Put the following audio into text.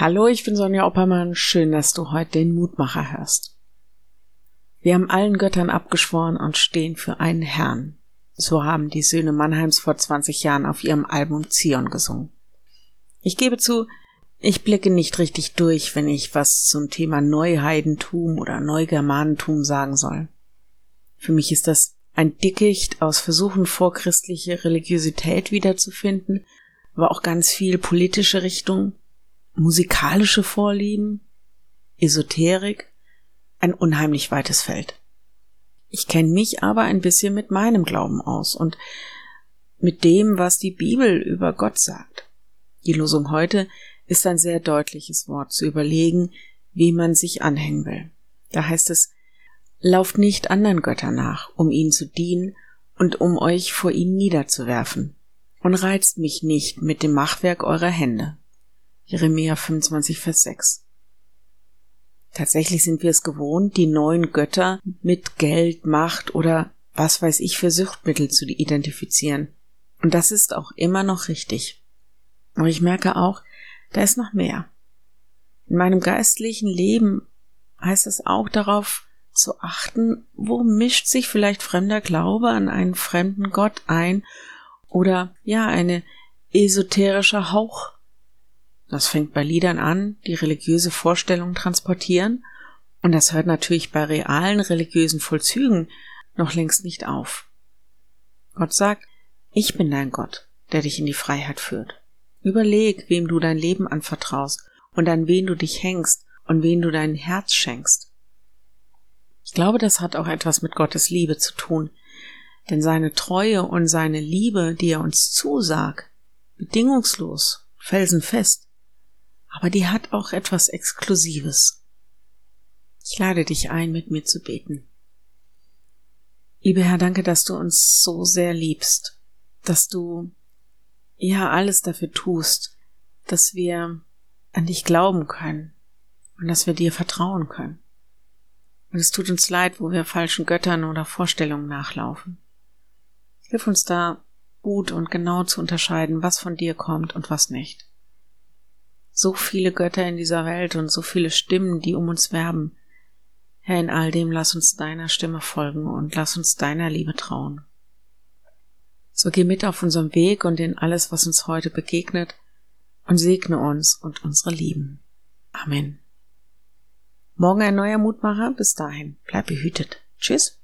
Hallo, ich bin Sonja Oppermann. Schön, dass du heute den Mutmacher hörst. Wir haben allen Göttern abgeschworen und stehen für einen Herrn. So haben die Söhne Mannheims vor 20 Jahren auf ihrem Album Zion gesungen. Ich gebe zu, ich blicke nicht richtig durch, wenn ich was zum Thema Neuheidentum oder Neugermanentum sagen soll. Für mich ist das ein Dickicht aus Versuchen, vorchristliche Religiosität wiederzufinden, aber auch ganz viel politische Richtung, musikalische Vorlieben, Esoterik, ein unheimlich weites Feld. Ich kenne mich aber ein bisschen mit meinem Glauben aus und mit dem, was die Bibel über Gott sagt. Die Losung heute ist ein sehr deutliches Wort zu überlegen, wie man sich anhängen will. Da heißt es, lauft nicht anderen Göttern nach, um ihnen zu dienen und um euch vor ihnen niederzuwerfen, und reizt mich nicht mit dem Machwerk eurer Hände. Jeremia 25, Vers 6. Tatsächlich sind wir es gewohnt, die neuen Götter mit Geld, Macht oder was weiß ich für Suchtmittel zu identifizieren. Und das ist auch immer noch richtig. Aber ich merke auch, da ist noch mehr. In meinem geistlichen Leben heißt es auch darauf zu achten, wo mischt sich vielleicht fremder Glaube an einen fremden Gott ein oder ja, eine esoterischer Hauch das fängt bei Liedern an, die religiöse Vorstellungen transportieren, und das hört natürlich bei realen religiösen Vollzügen noch längst nicht auf. Gott sagt, ich bin dein Gott, der dich in die Freiheit führt. Überleg, wem du dein Leben anvertraust und an wen du dich hängst und wen du dein Herz schenkst. Ich glaube, das hat auch etwas mit Gottes Liebe zu tun, denn seine Treue und seine Liebe, die er uns zusagt, bedingungslos, felsenfest, aber die hat auch etwas Exklusives. Ich lade dich ein, mit mir zu beten. Lieber Herr, danke, dass du uns so sehr liebst, dass du ja alles dafür tust, dass wir an dich glauben können und dass wir dir vertrauen können. Und es tut uns leid, wo wir falschen Göttern oder Vorstellungen nachlaufen. Hilf uns da gut und genau zu unterscheiden, was von dir kommt und was nicht so viele Götter in dieser Welt und so viele Stimmen, die um uns werben. Herr, in all dem lass uns deiner Stimme folgen und lass uns deiner Liebe trauen. So geh mit auf unserem Weg und in alles, was uns heute begegnet, und segne uns und unsere Lieben. Amen. Morgen ein neuer Mutmacher. Bis dahin, bleib behütet. Tschüss.